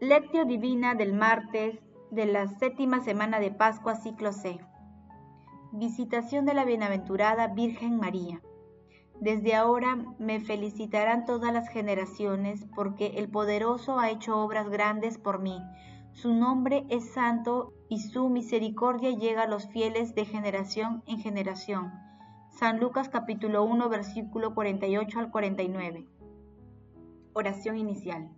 Lectio Divina del martes de la séptima semana de Pascua, ciclo C. Visitación de la Bienaventurada Virgen María. Desde ahora me felicitarán todas las generaciones, porque el poderoso ha hecho obras grandes por mí. Su nombre es santo y su misericordia llega a los fieles de generación en generación. San Lucas capítulo 1 versículo 48 al 49. Oración inicial.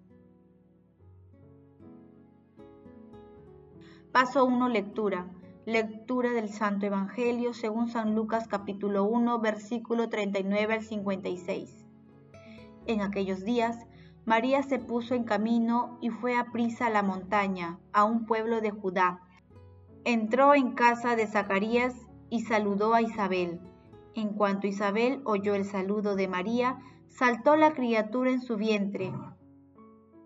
Paso 1. Lectura. Lectura del Santo Evangelio según San Lucas capítulo 1 versículo 39 al 56. En aquellos días, María se puso en camino y fue a prisa a la montaña, a un pueblo de Judá. Entró en casa de Zacarías y saludó a Isabel. En cuanto Isabel oyó el saludo de María, saltó la criatura en su vientre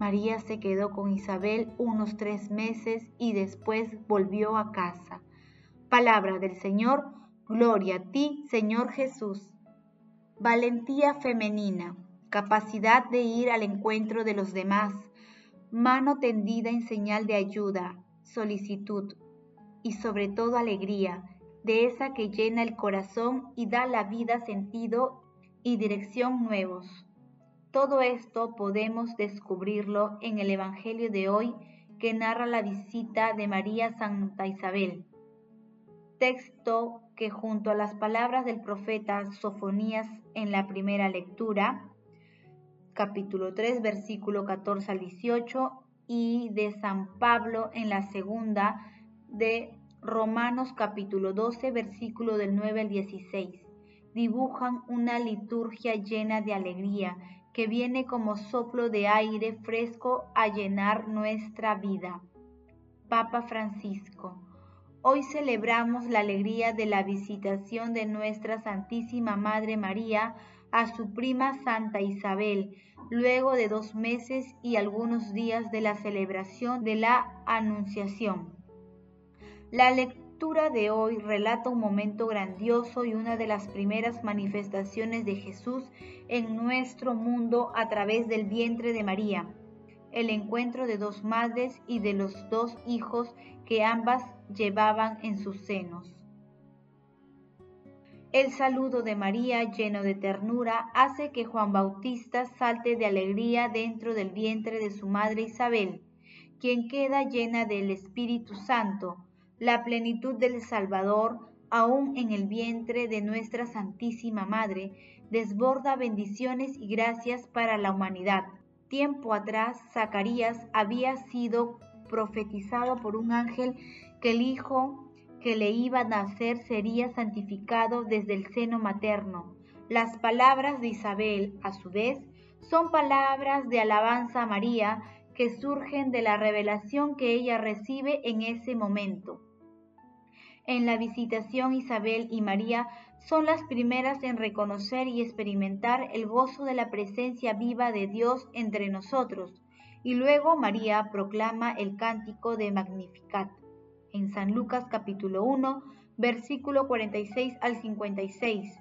María se quedó con Isabel unos tres meses y después volvió a casa. Palabra del Señor, gloria a ti, Señor Jesús. Valentía femenina, capacidad de ir al encuentro de los demás, mano tendida en señal de ayuda, solicitud y sobre todo alegría, de esa que llena el corazón y da la vida sentido y dirección nuevos. Todo esto podemos descubrirlo en el Evangelio de hoy que narra la visita de María Santa Isabel. Texto que junto a las palabras del profeta Sofonías en la primera lectura, capítulo 3, versículo 14 al 18, y de San Pablo en la segunda de Romanos capítulo 12, versículo del 9 al 16, dibujan una liturgia llena de alegría que viene como soplo de aire fresco a llenar nuestra vida. Papa Francisco, hoy celebramos la alegría de la visitación de nuestra Santísima Madre María a su prima Santa Isabel, luego de dos meses y algunos días de la celebración de la Anunciación. La lectura de hoy relata un momento grandioso y una de las primeras manifestaciones de Jesús en nuestro mundo a través del vientre de María, el encuentro de dos madres y de los dos hijos que ambas llevaban en sus senos. El saludo de María lleno de ternura hace que Juan Bautista salte de alegría dentro del vientre de su madre Isabel, quien queda llena del Espíritu Santo, la plenitud del Salvador, aún en el vientre de nuestra Santísima Madre, desborda bendiciones y gracias para la humanidad. Tiempo atrás, Zacarías había sido profetizado por un ángel que el Hijo que le iba a nacer sería santificado desde el seno materno. Las palabras de Isabel, a su vez, son palabras de alabanza a María que surgen de la revelación que ella recibe en ese momento. En la visitación Isabel y María son las primeras en reconocer y experimentar el gozo de la presencia viva de Dios entre nosotros, y luego María proclama el cántico de Magnificat en San Lucas capítulo 1, versículo 46 al 56,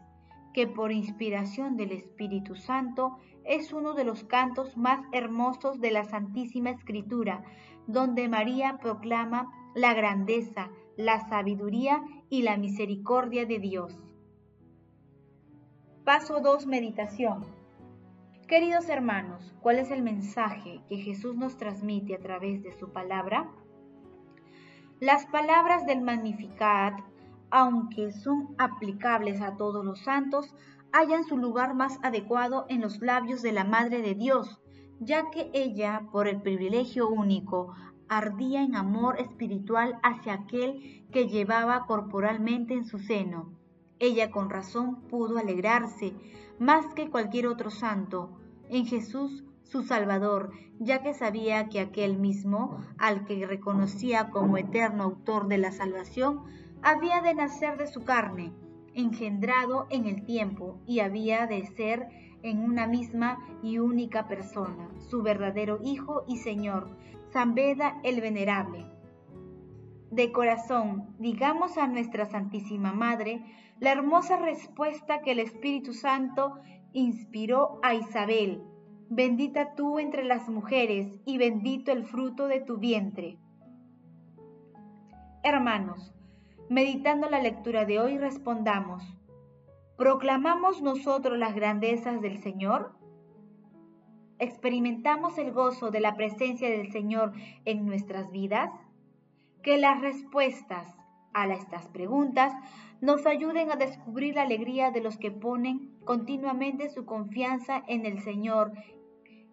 que por inspiración del Espíritu Santo es uno de los cantos más hermosos de la Santísima Escritura, donde María proclama la grandeza, la sabiduría y la misericordia de Dios. Paso 2. Meditación. Queridos hermanos, ¿cuál es el mensaje que Jesús nos transmite a través de su palabra? Las palabras del Magnificat, aunque son aplicables a todos los santos, hallan su lugar más adecuado en los labios de la Madre de Dios, ya que ella, por el privilegio único, ardía en amor espiritual hacia aquel que llevaba corporalmente en su seno. Ella con razón pudo alegrarse más que cualquier otro santo en Jesús su Salvador, ya que sabía que aquel mismo, al que reconocía como eterno autor de la salvación, había de nacer de su carne, engendrado en el tiempo, y había de ser en una misma y única persona, su verdadero Hijo y Señor, San Beda el Venerable. De corazón, digamos a nuestra Santísima Madre la hermosa respuesta que el Espíritu Santo inspiró a Isabel. Bendita tú entre las mujeres y bendito el fruto de tu vientre. Hermanos, meditando la lectura de hoy respondamos, ¿proclamamos nosotros las grandezas del Señor? ¿Experimentamos el gozo de la presencia del Señor en nuestras vidas? Que las respuestas a estas preguntas nos ayuden a descubrir la alegría de los que ponen continuamente su confianza en el Señor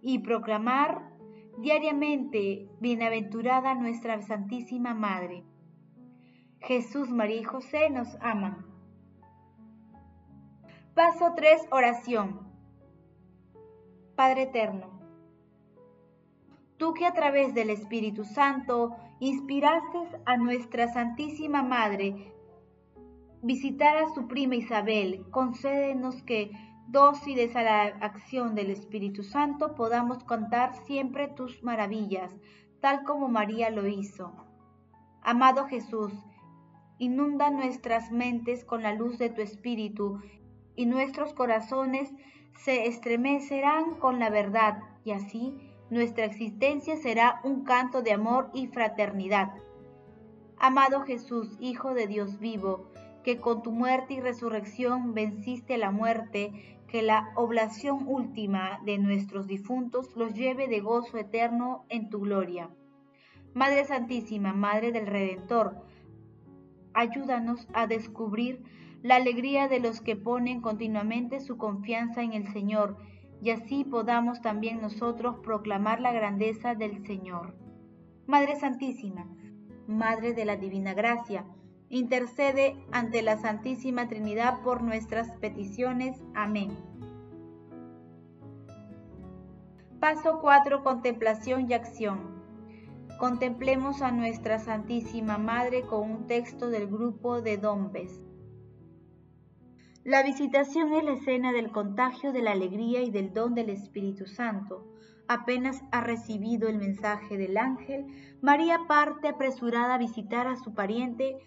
y proclamar diariamente bienaventurada nuestra Santísima Madre. Jesús, María y José nos aman. Paso 3, oración. Padre Eterno, tú que a través del Espíritu Santo inspiraste a nuestra Santísima Madre visitar a su prima Isabel, concédenos que, dóciles a la acción del Espíritu Santo, podamos contar siempre tus maravillas, tal como María lo hizo. Amado Jesús, inunda nuestras mentes con la luz de tu Espíritu y nuestros corazones se estremecerán con la verdad y así nuestra existencia será un canto de amor y fraternidad. Amado Jesús, Hijo de Dios vivo, que con tu muerte y resurrección venciste la muerte, que la oblación última de nuestros difuntos los lleve de gozo eterno en tu gloria. Madre Santísima, Madre del Redentor, ayúdanos a descubrir la alegría de los que ponen continuamente su confianza en el Señor, y así podamos también nosotros proclamar la grandeza del Señor. Madre Santísima, Madre de la Divina Gracia, intercede ante la Santísima Trinidad por nuestras peticiones. Amén. Paso 4. Contemplación y acción. Contemplemos a nuestra Santísima Madre con un texto del grupo de Dombes. La visitación es la escena del contagio de la alegría y del don del Espíritu Santo. Apenas ha recibido el mensaje del ángel, María parte apresurada a visitar a su pariente,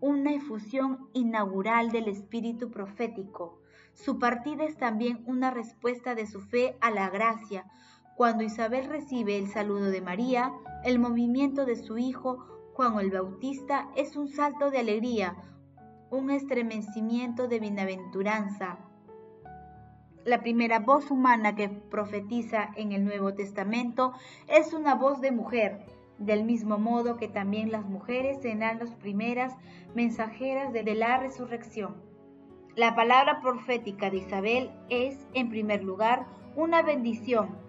una efusión inaugural del espíritu profético. Su partida es también una respuesta de su fe a la gracia. Cuando Isabel recibe el saludo de María, el movimiento de su hijo, Juan el Bautista, es un salto de alegría, un estremecimiento de bienaventuranza. La primera voz humana que profetiza en el Nuevo Testamento es una voz de mujer, del mismo modo que también las mujeres serán las primeras mensajeras de la resurrección. La palabra profética de Isabel es, en primer lugar, una bendición.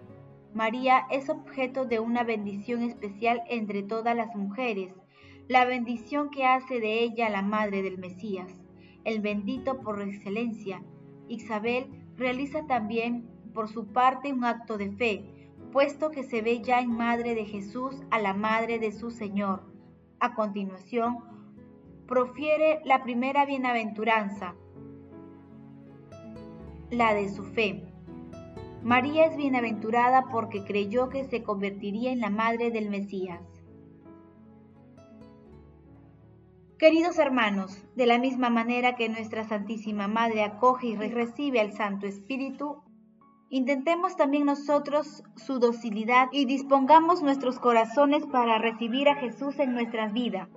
María es objeto de una bendición especial entre todas las mujeres. la bendición que hace de ella la madre del Mesías, el bendito por excelencia. Isabel realiza también por su parte un acto de fe, puesto que se ve ya en madre de Jesús a la madre de su Señor. A continuación, profiere la primera bienaventuranza, la de su fe. María es bienaventurada porque creyó que se convertiría en la madre del Mesías. Queridos hermanos, de la misma manera que nuestra Santísima Madre acoge y recibe al Santo Espíritu, intentemos también nosotros su docilidad y dispongamos nuestros corazones para recibir a Jesús en nuestra vida.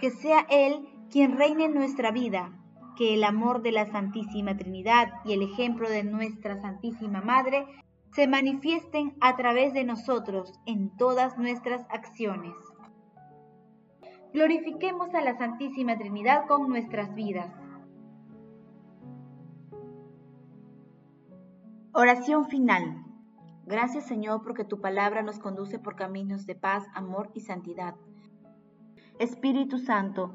Que sea Él quien reine en nuestra vida, que el amor de la Santísima Trinidad y el ejemplo de nuestra Santísima Madre se manifiesten a través de nosotros en todas nuestras acciones. Glorifiquemos a la Santísima Trinidad con nuestras vidas. Oración final. Gracias Señor porque tu palabra nos conduce por caminos de paz, amor y santidad. Espíritu Santo,